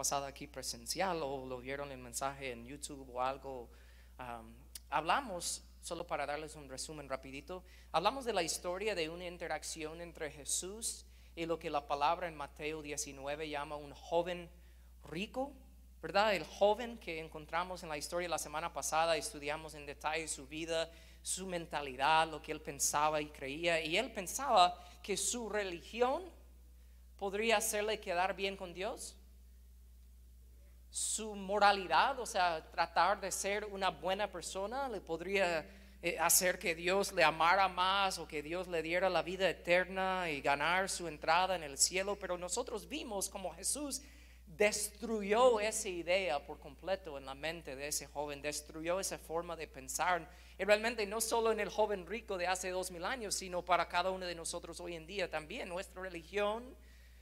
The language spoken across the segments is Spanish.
pasada aquí presencial o lo vieron el mensaje en YouTube o algo, um, hablamos, solo para darles un resumen rapidito, hablamos de la historia de una interacción entre Jesús y lo que la palabra en Mateo 19 llama un joven rico, ¿verdad? El joven que encontramos en la historia la semana pasada, estudiamos en detalle su vida, su mentalidad, lo que él pensaba y creía, y él pensaba que su religión podría hacerle quedar bien con Dios. Su moralidad, o sea, tratar de ser una buena persona, le podría eh, hacer que Dios le amara más o que Dios le diera la vida eterna y ganar su entrada en el cielo. Pero nosotros vimos como Jesús destruyó esa idea por completo en la mente de ese joven, destruyó esa forma de pensar. Y realmente no solo en el joven rico de hace dos mil años, sino para cada uno de nosotros hoy en día también. Nuestra religión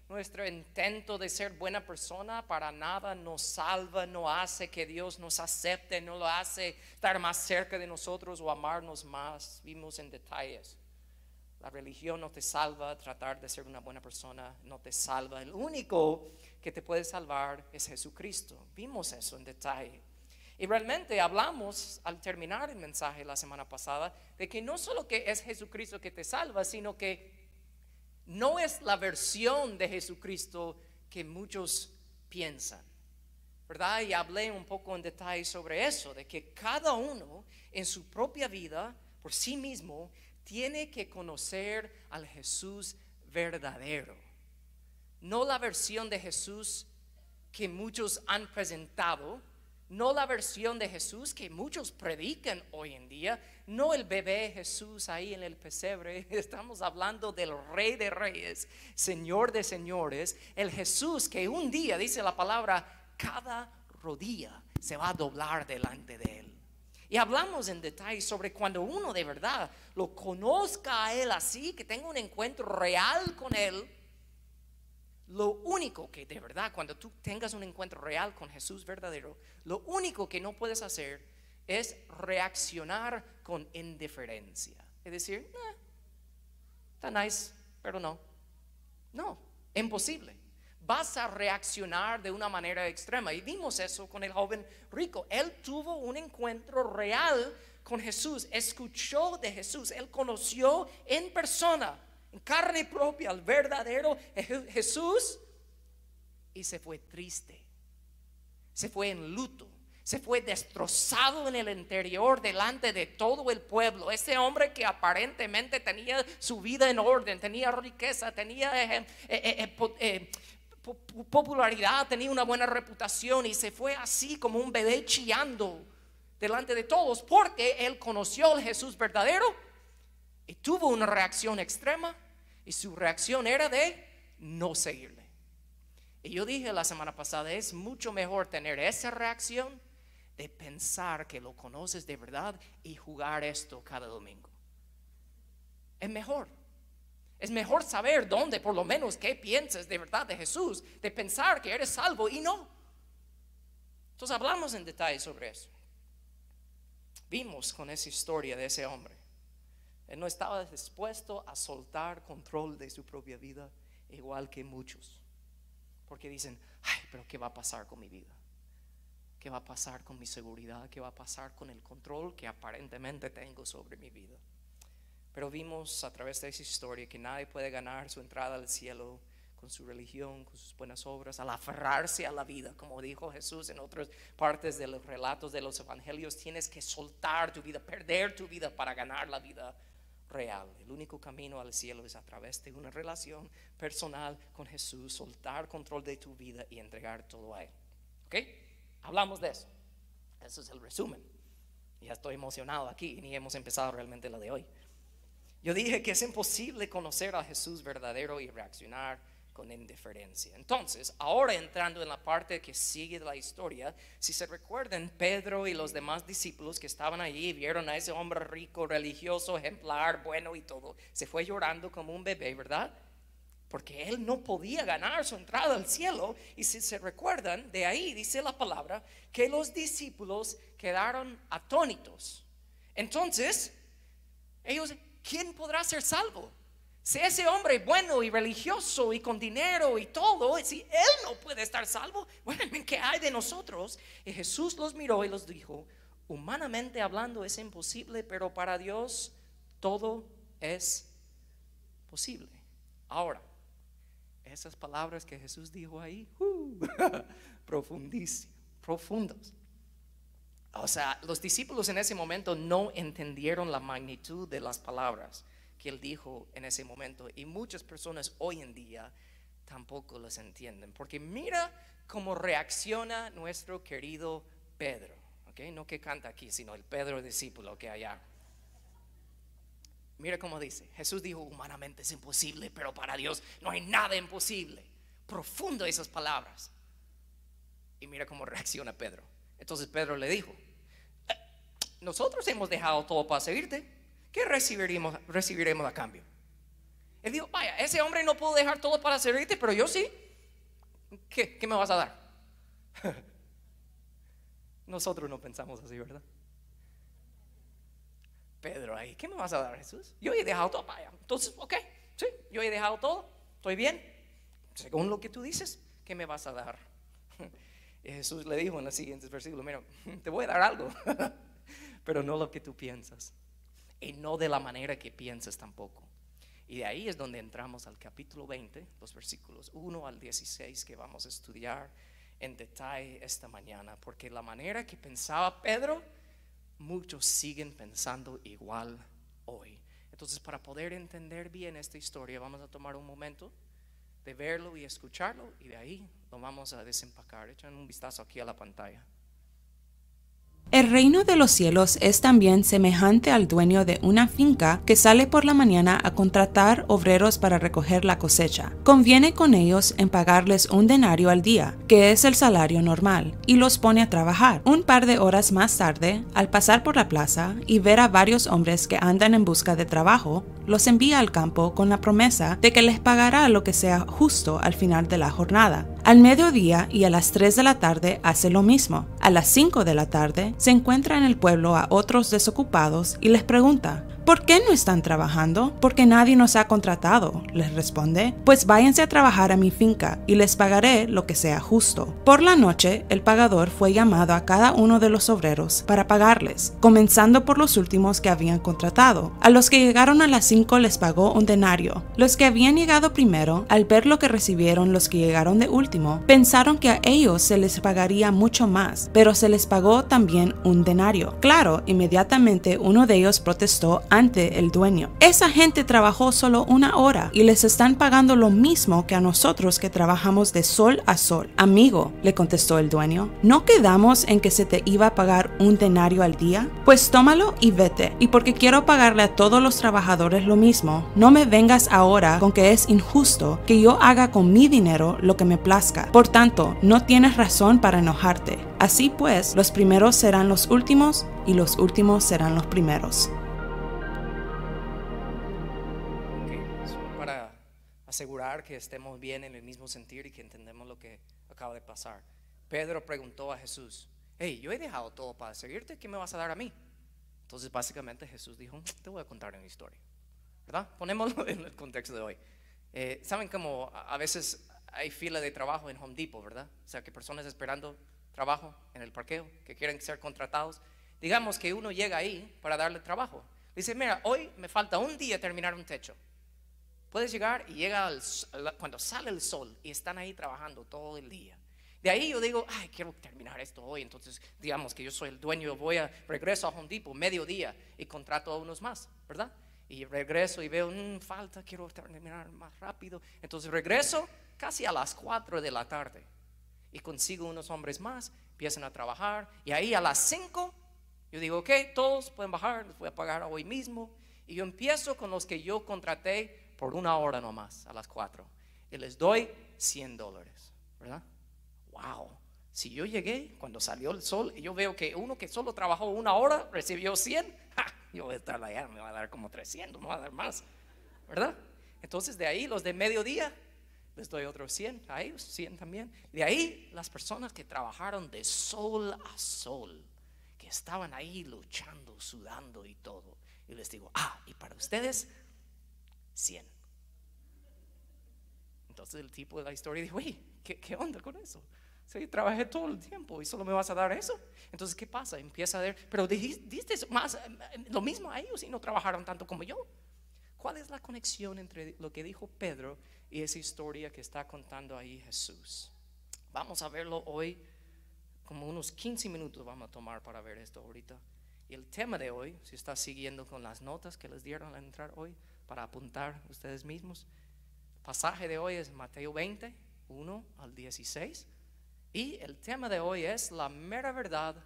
nuestro intento de ser buena persona para nada nos salva, no hace que Dios nos acepte, no lo hace estar más cerca de nosotros o amarnos más. Vimos en detalles. La religión no te salva, tratar de ser una buena persona no te salva. El único que te puede salvar es Jesucristo. Vimos eso en detalle. Y realmente hablamos al terminar el mensaje la semana pasada de que no solo que es Jesucristo que te salva, sino que no es la versión de Jesucristo que muchos piensan. ¿Verdad? Y hablé un poco en detalle sobre eso, de que cada uno en su propia vida, por sí mismo, tiene que conocer al Jesús verdadero. No la versión de Jesús que muchos han presentado, no la versión de Jesús que muchos predican hoy en día, no el bebé Jesús ahí en el pesebre, estamos hablando del rey de reyes, señor de señores, el Jesús que un día, dice la palabra, cada rodilla se va a doblar delante de él. Y hablamos en detalle sobre cuando uno de verdad lo conozca a él así, que tenga un encuentro real con él, lo único que de verdad, cuando tú tengas un encuentro real con Jesús verdadero, lo único que no puedes hacer es reaccionar con indiferencia. Es decir, está nice, pero no. No, imposible. Vas a reaccionar de una manera extrema. Y vimos eso con el joven rico. Él tuvo un encuentro real con Jesús, escuchó de Jesús, él conoció en persona en carne propia al verdadero Jesús y se fue triste, se fue en luto, se fue destrozado en el interior delante de todo el pueblo. Ese hombre que aparentemente tenía su vida en orden, tenía riqueza, tenía eh, eh, eh, popularidad, tenía una buena reputación y se fue así como un bebé chillando delante de todos porque él conoció al Jesús verdadero y tuvo una reacción extrema y su reacción era de no seguirle. Y yo dije la semana pasada, es mucho mejor tener esa reacción de pensar que lo conoces de verdad y jugar esto cada domingo. Es mejor. Es mejor saber dónde, por lo menos, qué piensas de verdad de Jesús, de pensar que eres salvo y no. Entonces hablamos en detalle sobre eso. Vimos con esa historia de ese hombre él no estaba dispuesto a soltar control de su propia vida, igual que muchos. Porque dicen, ay, pero ¿qué va a pasar con mi vida? ¿Qué va a pasar con mi seguridad? ¿Qué va a pasar con el control que aparentemente tengo sobre mi vida? Pero vimos a través de esa historia que nadie puede ganar su entrada al cielo con su religión, con sus buenas obras, al aferrarse a la vida, como dijo Jesús en otras partes de los relatos de los evangelios, tienes que soltar tu vida, perder tu vida para ganar la vida real. El único camino al cielo es a través de una relación personal con Jesús, soltar control de tu vida y entregar todo a Él. ¿Ok? Hablamos de eso. Eso es el resumen. Ya estoy emocionado aquí, ni hemos empezado realmente la de hoy. Yo dije que es imposible conocer a Jesús verdadero y reaccionar con indiferencia. Entonces, ahora entrando en la parte que sigue de la historia, si se recuerdan, Pedro y los demás discípulos que estaban allí vieron a ese hombre rico, religioso, ejemplar, bueno y todo, se fue llorando como un bebé, ¿verdad? Porque él no podía ganar su entrada al cielo. Y si se recuerdan, de ahí dice la palabra que los discípulos quedaron atónitos. Entonces, ellos, ¿quién podrá ser salvo? Si ese hombre bueno y religioso y con dinero y todo, si él no puede estar salvo, bueno, ¿qué hay de nosotros? Y Jesús los miró y los dijo, humanamente hablando es imposible, pero para Dios todo es posible. Ahora, esas palabras que Jesús dijo ahí, uh, profundísimas, profundos. O sea, los discípulos en ese momento no entendieron la magnitud de las palabras que él dijo en ese momento. Y muchas personas hoy en día tampoco las entienden. Porque mira cómo reacciona nuestro querido Pedro. ¿okay? No que canta aquí, sino el Pedro discípulo que allá. Mira cómo dice. Jesús dijo, humanamente es imposible, pero para Dios no hay nada imposible. Profundo esas palabras. Y mira cómo reacciona Pedro. Entonces Pedro le dijo, eh, nosotros hemos dejado todo para seguirte. ¿Qué recibiremos, recibiremos a cambio? Él dijo, vaya, ese hombre no pudo dejar todo para servirte, pero yo sí. ¿Qué, qué me vas a dar? Nosotros no pensamos así, ¿verdad? Pedro ahí, ¿qué me vas a dar, Jesús? Yo he dejado todo, vaya. Entonces, ok, sí, yo he dejado todo, estoy bien. Según lo que tú dices, ¿qué me vas a dar? Jesús le dijo en los siguientes versículos, mira, te voy a dar algo, pero no lo que tú piensas y no de la manera que piensas tampoco. Y de ahí es donde entramos al capítulo 20, los versículos 1 al 16 que vamos a estudiar en detalle esta mañana, porque la manera que pensaba Pedro, muchos siguen pensando igual hoy. Entonces, para poder entender bien esta historia, vamos a tomar un momento de verlo y escucharlo y de ahí lo vamos a desempacar. Echan un vistazo aquí a la pantalla. El reino de los cielos es también semejante al dueño de una finca que sale por la mañana a contratar obreros para recoger la cosecha. Conviene con ellos en pagarles un denario al día, que es el salario normal, y los pone a trabajar. Un par de horas más tarde, al pasar por la plaza y ver a varios hombres que andan en busca de trabajo, los envía al campo con la promesa de que les pagará lo que sea justo al final de la jornada. Al mediodía y a las 3 de la tarde hace lo mismo. A las 5 de la tarde se encuentra en el pueblo a otros desocupados y les pregunta, ¿Por qué no están trabajando? Porque nadie nos ha contratado, les responde. Pues váyanse a trabajar a mi finca y les pagaré lo que sea justo. Por la noche, el pagador fue llamado a cada uno de los obreros para pagarles, comenzando por los últimos que habían contratado. A los que llegaron a las 5 les pagó un denario. Los que habían llegado primero, al ver lo que recibieron los que llegaron de último, pensaron que a ellos se les pagaría mucho más, pero se les pagó también un denario. Claro, inmediatamente uno de ellos protestó el dueño. Esa gente trabajó solo una hora y les están pagando lo mismo que a nosotros que trabajamos de sol a sol. Amigo, le contestó el dueño, ¿no quedamos en que se te iba a pagar un denario al día? Pues tómalo y vete. Y porque quiero pagarle a todos los trabajadores lo mismo, no me vengas ahora con que es injusto que yo haga con mi dinero lo que me plazca. Por tanto, no tienes razón para enojarte. Así pues, los primeros serán los últimos y los últimos serán los primeros. Asegurar que estemos bien en el mismo sentir y que entendemos lo que acaba de pasar. Pedro preguntó a Jesús, hey, yo he dejado todo para seguirte, ¿qué me vas a dar a mí? Entonces básicamente Jesús dijo, te voy a contar una historia, ¿verdad? Ponémoslo en el contexto de hoy. Eh, Saben cómo a veces hay fila de trabajo en Home Depot, ¿verdad? O sea, que personas esperando trabajo en el parqueo, que quieren ser contratados. Digamos que uno llega ahí para darle trabajo. Dice, mira, hoy me falta un día terminar un techo. Puedes llegar y llega cuando sale el sol y están ahí trabajando todo el día. De ahí yo digo, ay, quiero terminar esto hoy. Entonces, digamos que yo soy el dueño, voy a regreso a Home Depot mediodía y contrato a unos más, ¿verdad? Y regreso y veo, mmm, falta, quiero terminar más rápido. Entonces regreso casi a las 4 de la tarde y consigo unos hombres más, empiezan a trabajar y ahí a las 5 yo digo, ok, todos pueden bajar, les voy a pagar hoy mismo. Y yo empiezo con los que yo contraté por una hora nomás, a las cuatro. Y les doy 100 dólares, ¿verdad? Wow. Si yo llegué cuando salió el sol y yo veo que uno que solo trabajó una hora recibió 100, yo voy a estar allá, me va a dar como 300, me va a dar más, ¿verdad? Entonces de ahí los de mediodía les doy otros 100, a ellos 100 también. De ahí las personas que trabajaron de sol a sol, que estaban ahí luchando, sudando y todo. Y les digo, ah, y para ustedes 100. Entonces el tipo de la historia dijo, oye, ¿qué, qué onda con eso? Sí, trabajé todo el tiempo y solo me vas a dar eso. Entonces, ¿qué pasa? Empieza a ver, pero diste más, eh, lo mismo a ellos y no trabajaron tanto como yo. ¿Cuál es la conexión entre lo que dijo Pedro y esa historia que está contando ahí Jesús? Vamos a verlo hoy, como unos 15 minutos vamos a tomar para ver esto ahorita. Y el tema de hoy, si está siguiendo con las notas que les dieron al entrar hoy, para apuntar ustedes mismos, el pasaje de hoy es Mateo 20, 1 al 16. Y el tema de hoy es la mera verdad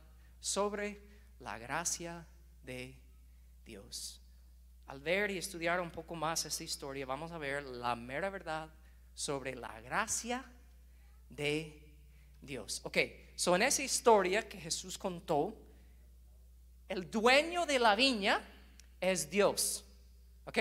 sobre la gracia de Dios. Al ver y estudiar un poco más esta historia, vamos a ver la mera verdad sobre la gracia de Dios. Ok, so en esa historia que Jesús contó, el dueño de la viña es Dios. ¿Ok?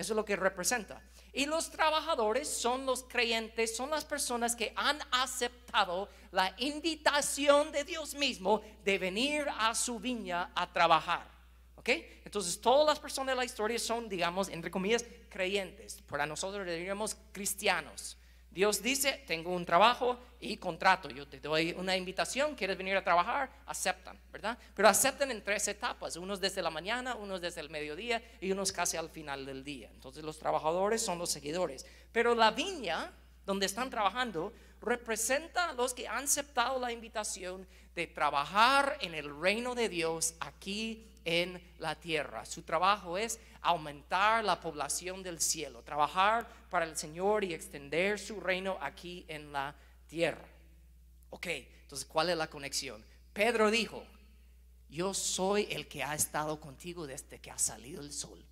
Eso es lo que representa. Y los trabajadores son los creyentes, son las personas que han aceptado la invitación de Dios mismo de venir a su viña a trabajar. ¿Ok? Entonces todas las personas de la historia son, digamos, entre comillas, creyentes. Para nosotros diríamos cristianos. Dios dice, tengo un trabajo y contrato, yo te doy una invitación, quieres venir a trabajar, aceptan, ¿verdad? Pero aceptan en tres etapas, unos desde la mañana, unos desde el mediodía y unos casi al final del día. Entonces los trabajadores son los seguidores. Pero la viña donde están trabajando representa a los que han aceptado la invitación de trabajar en el reino de Dios aquí en la tierra. Su trabajo es aumentar la población del cielo, trabajar para el Señor y extender su reino aquí en la tierra. Ok, entonces, ¿cuál es la conexión? Pedro dijo, yo soy el que ha estado contigo desde que ha salido el sol.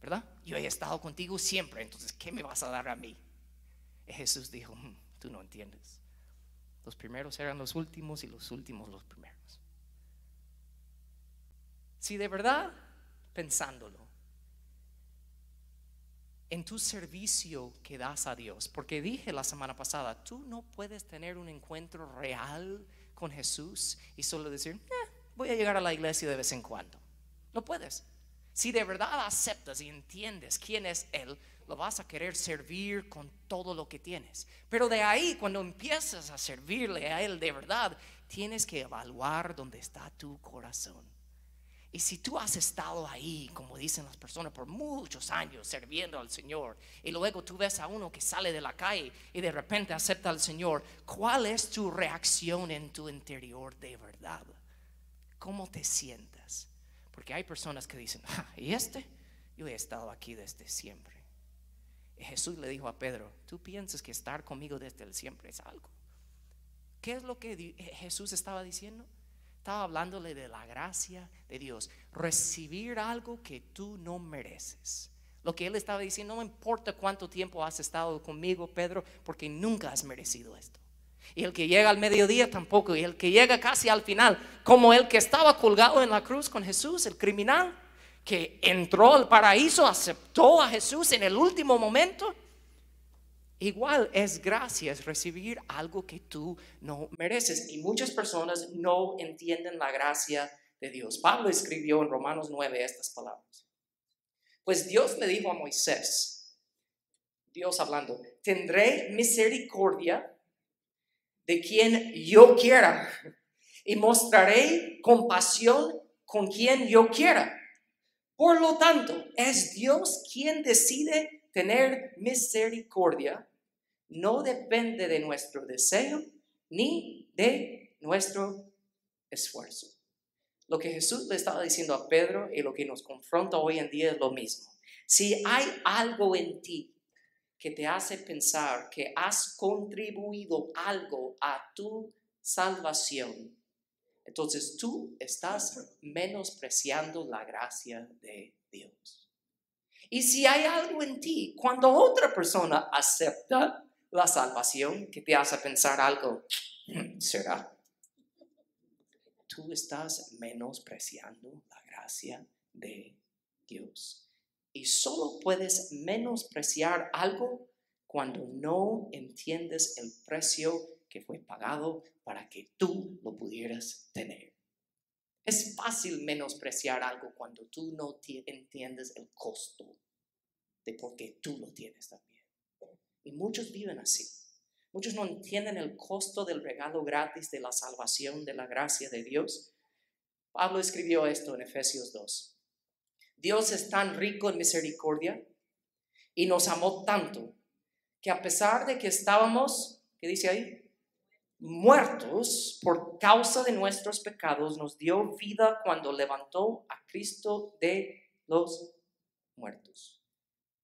¿Verdad? Yo he estado contigo siempre, entonces, ¿qué me vas a dar a mí? Jesús dijo, hmm, tú no entiendes. Los primeros eran los últimos y los últimos los primeros. Si de verdad, pensándolo, en tu servicio que das a Dios, porque dije la semana pasada, tú no puedes tener un encuentro real con Jesús y solo decir, eh, voy a llegar a la iglesia de vez en cuando. No puedes. Si de verdad aceptas y entiendes quién es Él, lo vas a querer servir con todo lo que tienes. Pero de ahí, cuando empiezas a servirle a Él de verdad, tienes que evaluar dónde está tu corazón. Y si tú has estado ahí, como dicen las personas, por muchos años sirviendo al Señor, y luego tú ves a uno que sale de la calle y de repente acepta al Señor, ¿cuál es tu reacción en tu interior de verdad? ¿Cómo te sientas? Porque hay personas que dicen, ah, ¿y este? Yo he estado aquí desde siempre. Y Jesús le dijo a Pedro, tú piensas que estar conmigo desde el siempre es algo. ¿Qué es lo que Jesús estaba diciendo? Estaba hablándole de la gracia de Dios. Recibir algo que tú no mereces. Lo que él estaba diciendo, no importa cuánto tiempo has estado conmigo, Pedro, porque nunca has merecido esto. Y el que llega al mediodía tampoco. Y el que llega casi al final, como el que estaba colgado en la cruz con Jesús, el criminal, que entró al paraíso, aceptó a Jesús en el último momento Igual es gracias recibir algo que tú no mereces. Y muchas personas no entienden la gracia de Dios. Pablo escribió en Romanos 9 estas palabras. Pues Dios le dijo a Moisés, Dios hablando, tendré misericordia de quien yo quiera y mostraré compasión con quien yo quiera. Por lo tanto, es Dios quien decide tener misericordia no depende de nuestro deseo ni de nuestro esfuerzo. Lo que Jesús le estaba diciendo a Pedro y lo que nos confronta hoy en día es lo mismo. Si hay algo en ti que te hace pensar que has contribuido algo a tu salvación, entonces tú estás menospreciando la gracia de Dios. Y si hay algo en ti, cuando otra persona acepta la salvación que te hace pensar algo, hmm, ¿será? Tú estás menospreciando la gracia de Dios. Y solo puedes menospreciar algo cuando no entiendes el precio que fue pagado para que tú lo pudieras tener. Es fácil menospreciar algo cuando tú no entiendes el costo de por qué tú lo tienes también. Y muchos viven así. Muchos no entienden el costo del regalo gratis de la salvación, de la gracia de Dios. Pablo escribió esto en Efesios 2. Dios es tan rico en misericordia y nos amó tanto que a pesar de que estábamos, ¿qué dice ahí? Muertos por causa de nuestros pecados, nos dio vida cuando levantó a Cristo de los muertos.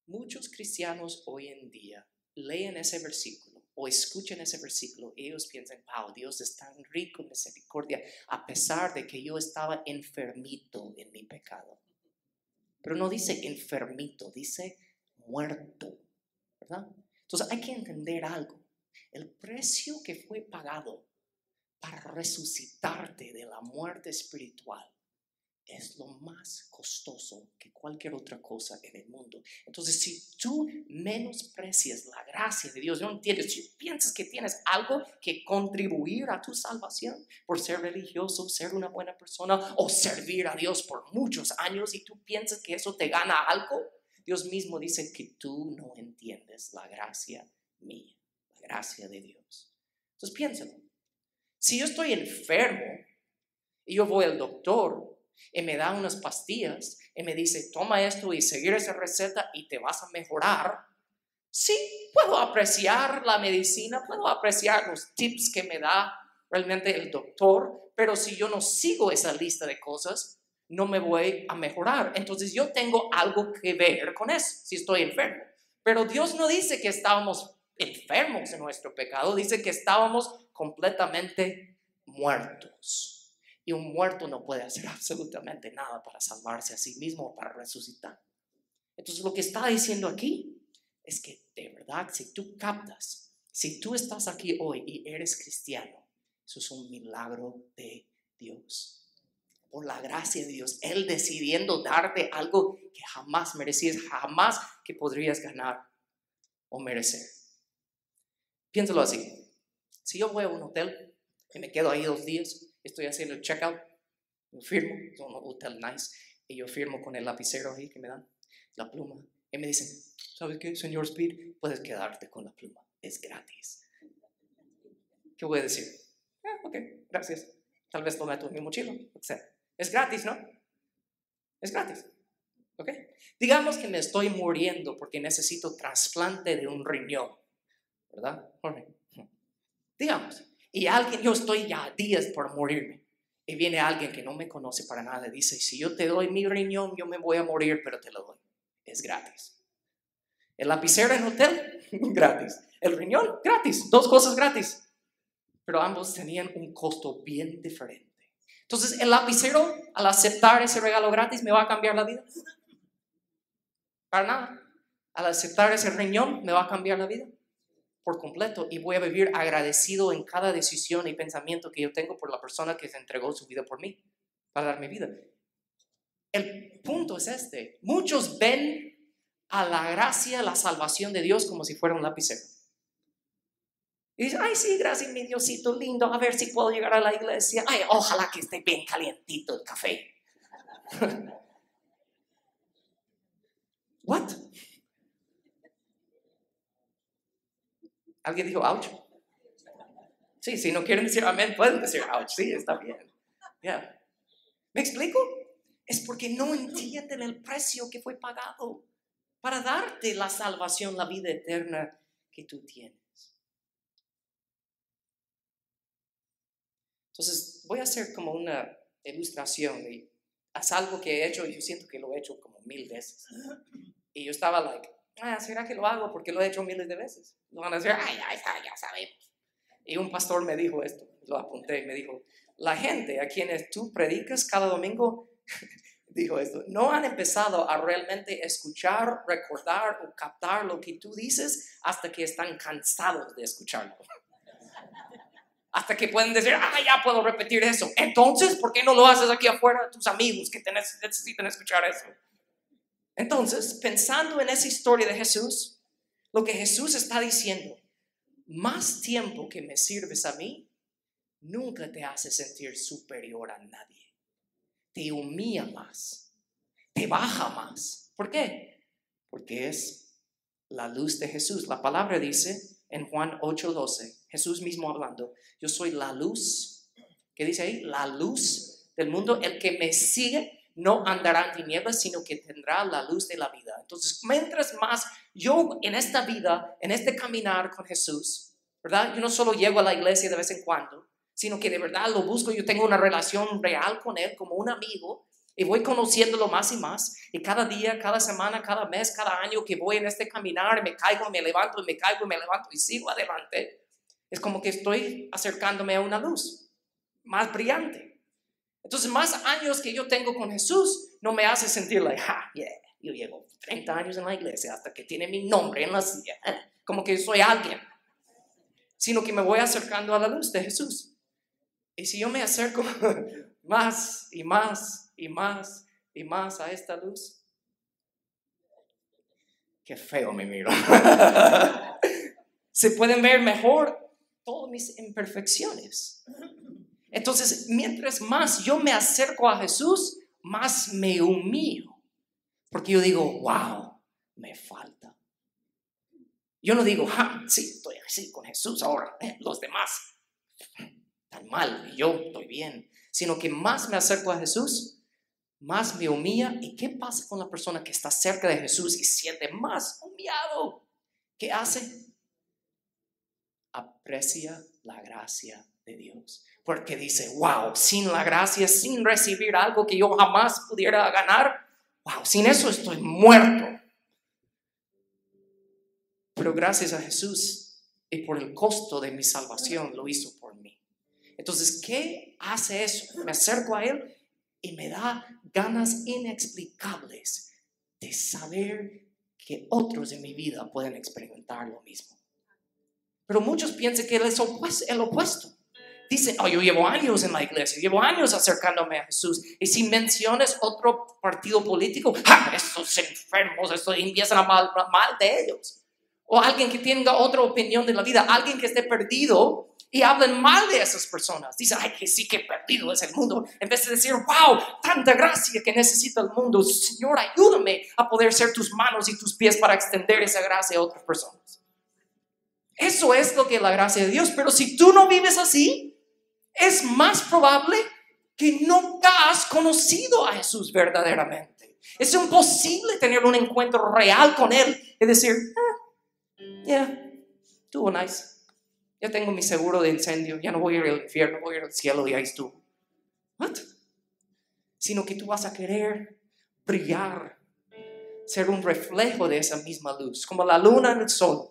Muchos cristianos hoy en día leen ese versículo o escuchen ese versículo y ellos piensan, wow, Dios es tan rico en misericordia a pesar de que yo estaba enfermito en mi pecado. Pero no dice enfermito, dice muerto, ¿verdad? Entonces hay que entender algo. El precio que fue pagado para resucitarte de la muerte espiritual es lo más costoso que cualquier otra cosa en el mundo. Entonces, si tú menosprecias la gracia de Dios, no entiendes, si piensas que tienes algo que contribuir a tu salvación por ser religioso, ser una buena persona o servir a Dios por muchos años y tú piensas que eso te gana algo, Dios mismo dice que tú no entiendes la gracia mía, gracia de Dios. Entonces, piénsalo. Si yo estoy enfermo y yo voy al doctor, y me da unas pastillas y me dice, toma esto y seguir esa receta y te vas a mejorar. Sí, puedo apreciar la medicina, puedo apreciar los tips que me da realmente el doctor, pero si yo no sigo esa lista de cosas, no me voy a mejorar. Entonces yo tengo algo que ver con eso, si estoy enfermo. Pero Dios no dice que estábamos enfermos en nuestro pecado, dice que estábamos completamente muertos. Y un muerto no puede hacer absolutamente nada para salvarse a sí mismo o para resucitar. Entonces lo que está diciendo aquí es que de verdad, si tú captas, si tú estás aquí hoy y eres cristiano, eso es un milagro de Dios. Por la gracia de Dios, Él decidiendo darte algo que jamás merecías, jamás que podrías ganar o merecer. Piénsalo así. Si yo voy a un hotel y me quedo ahí dos días, estoy haciendo el checkout, yo firmo, es un hotel nice, y yo firmo con el lapicero ahí que me dan, la pluma, y me dicen, ¿sabes qué, señor Speed? Puedes quedarte con la pluma, es gratis. ¿Qué voy a decir? Ah, ok, gracias. Tal vez lo meto en mi mochila, sea, es gratis, ¿no? Es gratis. ¿Ok? Digamos que me estoy muriendo porque necesito trasplante de un riñón, ¿verdad? Digamos, y alguien, yo estoy ya días por morirme. Y viene alguien que no me conoce para nada y dice, si yo te doy mi riñón, yo me voy a morir, pero te lo doy. Es gratis. El lapicero en hotel, gratis. El riñón, gratis. Dos cosas gratis. Pero ambos tenían un costo bien diferente. Entonces, el lapicero, al aceptar ese regalo gratis, ¿me va a cambiar la vida? Para nada. Al aceptar ese riñón, ¿me va a cambiar la vida? Por completo y voy a vivir agradecido en cada decisión y pensamiento que yo tengo por la persona que se entregó su vida por mí, para darme vida. El punto es este. Muchos ven a la gracia, la salvación de Dios como si fuera un lapicero. Y dicen, ay, sí, gracias, mi Diosito lindo, a ver si puedo llegar a la iglesia. Ay, ojalá que esté bien calientito el café. What? ¿Alguien dijo ouch? Sí, si no quieren decir amén, pueden decir ouch. Sí, está bien. ¿Me explico? Es porque no entienden el precio que fue pagado para darte la salvación, la vida eterna que tú tienes. Entonces, voy a hacer como una ilustración y es algo que he hecho y yo siento que lo he hecho como mil veces. Y yo estaba like, ah, ¿será que lo hago? Porque lo he hecho miles de veces. Lo van a decir, ay, ay, ya sabemos. Y un pastor me dijo esto, lo apunté me dijo, la gente a quienes tú predicas cada domingo, dijo esto, no han empezado a realmente escuchar, recordar o captar lo que tú dices hasta que están cansados de escucharlo. Hasta que pueden decir, ah, ya puedo repetir eso. Entonces, ¿por qué no lo haces aquí afuera a tus amigos que te necesitan escuchar eso? Entonces, pensando en esa historia de Jesús, lo que Jesús está diciendo, más tiempo que me sirves a mí, nunca te hace sentir superior a nadie. Te humilla más, te baja más. ¿Por qué? Porque es la luz de Jesús. La palabra dice en Juan 8:12, Jesús mismo hablando, yo soy la luz. ¿Qué dice ahí? La luz del mundo. El que me sigue no andará en tinieblas, sino que tendrá la luz de la vida. Entonces, mientras más yo en esta vida, en este caminar con Jesús, ¿verdad? Yo no solo llego a la iglesia de vez en cuando, sino que de verdad lo busco, yo tengo una relación real con Él como un amigo y voy conociéndolo más y más. Y cada día, cada semana, cada mes, cada año que voy en este caminar, me caigo, me levanto, me caigo, me levanto y sigo adelante, es como que estoy acercándome a una luz más brillante. Entonces, más años que yo tengo con Jesús no me hace sentir like, ha, yeah, yo llevo 30 años en la iglesia hasta que tiene mi nombre en la silla, como que soy alguien, sino que me voy acercando a la luz de Jesús. Y si yo me acerco más y más y más y más a esta luz, qué feo me miro. Se pueden ver mejor todas mis imperfecciones. Entonces, mientras más yo me acerco a Jesús, más me humillo. Porque yo digo, wow, me falta. Yo no digo, ah, sí, estoy así con Jesús ahora, eh, los demás están mal y yo estoy bien. Sino que más me acerco a Jesús, más me humilla. ¿Y qué pasa con la persona que está cerca de Jesús y siente más humillado? ¿Qué hace? Aprecia la gracia de Dios porque dice, wow, sin la gracia, sin recibir algo que yo jamás pudiera ganar, wow, sin eso estoy muerto. Pero gracias a Jesús y por el costo de mi salvación lo hizo por mí. Entonces, ¿qué hace eso? Me acerco a Él y me da ganas inexplicables de saber que otros en mi vida pueden experimentar lo mismo. Pero muchos piensan que Él es el opuesto. Dicen, oh, yo llevo años en la iglesia, llevo años acercándome a Jesús. Y si mencionas otro partido político, ¡ah, estos enfermos, estos empiezan a hablar mal de ellos. O alguien que tenga otra opinión de la vida, alguien que esté perdido y hablen mal de esas personas. Dicen, ay, que sí que perdido es el mundo. En vez de decir, wow, tanta gracia que necesita el mundo. Señor, ayúdame a poder ser tus manos y tus pies para extender esa gracia a otras personas. Eso es lo que es la gracia de Dios. Pero si tú no vives así, es más probable que nunca has conocido a Jesús verdaderamente. Es imposible tener un encuentro real con Él y decir, ah, yeah, estuvo nice. Ya tengo mi seguro de incendio, ya no voy a ir al infierno, voy a ir al cielo y ahí estuvo. What? Sino que tú vas a querer brillar, ser un reflejo de esa misma luz, como la luna en el sol.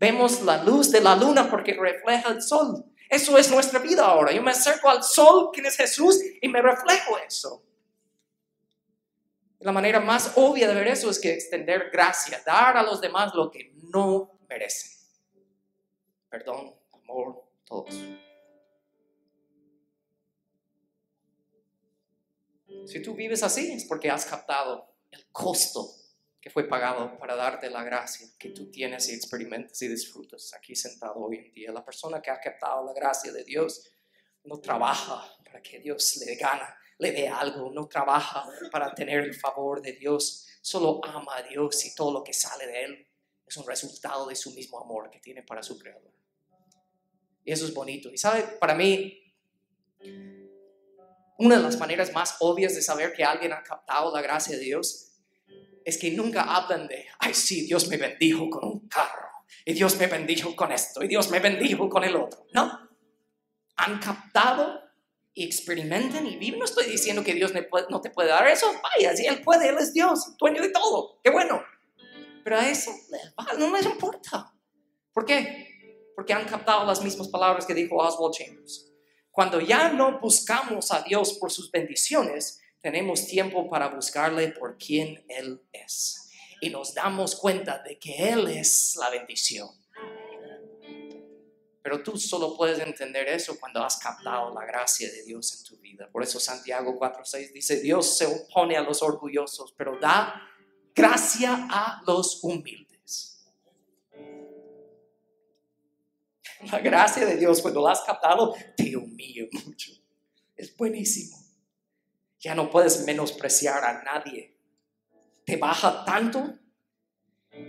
Vemos la luz de la luna porque refleja el sol. Eso es nuestra vida ahora. Yo me acerco al sol, que es Jesús, y me reflejo eso. La manera más obvia de ver eso es que extender gracia, dar a los demás lo que no merecen. Perdón, amor, todos. Si tú vives así es porque has captado el costo que fue pagado para darte la gracia que tú tienes y experimentas y disfrutas aquí sentado hoy en día. La persona que ha captado la gracia de Dios no trabaja para que Dios le gana, le dé algo, no trabaja para tener el favor de Dios, solo ama a Dios y todo lo que sale de él es un resultado de su mismo amor que tiene para su creador. Y eso es bonito. Y sabe, para mí, una de las maneras más obvias de saber que alguien ha captado la gracia de Dios es que nunca hablan de, ay, sí, Dios me bendijo con un carro, y Dios me bendijo con esto, y Dios me bendijo con el otro. No. Han captado y experimentan y viven. No estoy diciendo que Dios no te puede dar eso. Vaya, si Él puede, Él es Dios, dueño de todo. Qué bueno. Pero a eso no les importa. ¿Por qué? Porque han captado las mismas palabras que dijo Oswald Chambers. Cuando ya no buscamos a Dios por sus bendiciones, tenemos tiempo para buscarle por quien Él es. Y nos damos cuenta de que Él es la bendición. Pero tú solo puedes entender eso cuando has captado la gracia de Dios en tu vida. Por eso Santiago 4:6 dice, Dios se opone a los orgullosos, pero da gracia a los humildes. La gracia de Dios cuando la has captado te humilla mucho. Es buenísimo. Ya no puedes menospreciar a nadie. Te baja tanto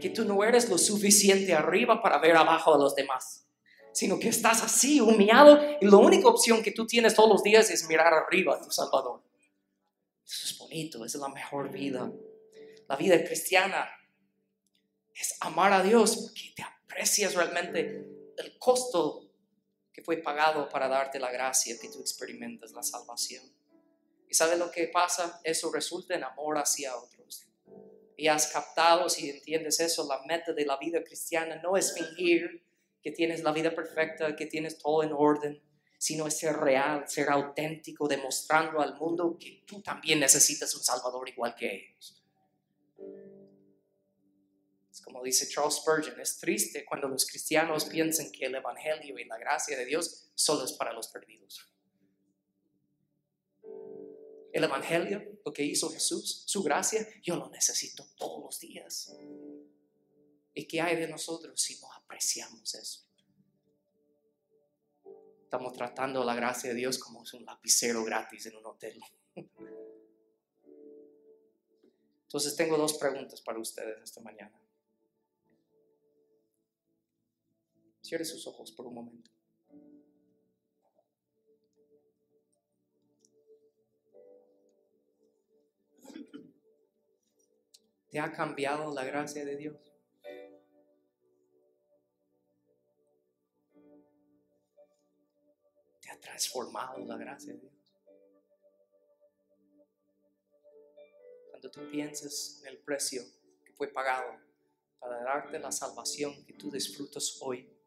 que tú no eres lo suficiente arriba para ver abajo a los demás, sino que estás así, humillado, y la única opción que tú tienes todos los días es mirar arriba a tu Salvador. Eso es bonito, es la mejor vida. La vida cristiana es amar a Dios porque te aprecias realmente el costo que fue pagado para darte la gracia que tú experimentas, la salvación. ¿Y sabes lo que pasa? Eso resulta en amor hacia otros. Y has captado, si entiendes eso, la meta de la vida cristiana no es fingir que tienes la vida perfecta, que tienes todo en orden, sino es ser real, ser auténtico, demostrando al mundo que tú también necesitas un Salvador igual que ellos como dice Charles Spurgeon, es triste cuando los cristianos piensan que el Evangelio y la gracia de Dios solo es para los perdidos. El Evangelio, lo que hizo Jesús, su gracia, yo lo necesito todos los días. ¿Y qué hay de nosotros si no apreciamos eso? Estamos tratando la gracia de Dios como un lapicero gratis en un hotel. Entonces tengo dos preguntas para ustedes esta mañana. Cierre sus ojos por un momento. ¿Te ha cambiado la gracia de Dios? ¿Te ha transformado la gracia de Dios? Cuando tú piensas en el precio que fue pagado para darte la salvación que tú disfrutas hoy,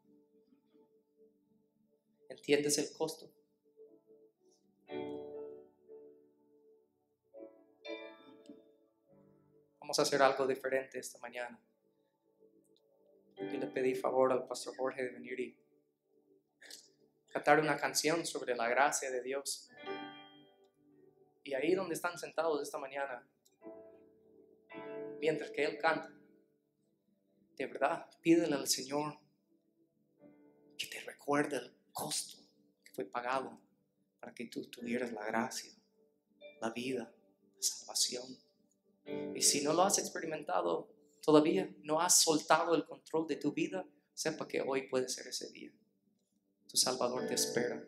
¿Entiendes el costo? Vamos a hacer algo diferente esta mañana. Yo le pedí favor al pastor Jorge de venir y cantar una canción sobre la gracia de Dios. Y ahí donde están sentados esta mañana, mientras que Él canta, de verdad, pídele al Señor que te recuerde el costo que fue pagado para que tú tuvieras la gracia, la vida, la salvación. Y si no lo has experimentado todavía, no has soltado el control de tu vida, sepa que hoy puede ser ese día. Tu Salvador te espera.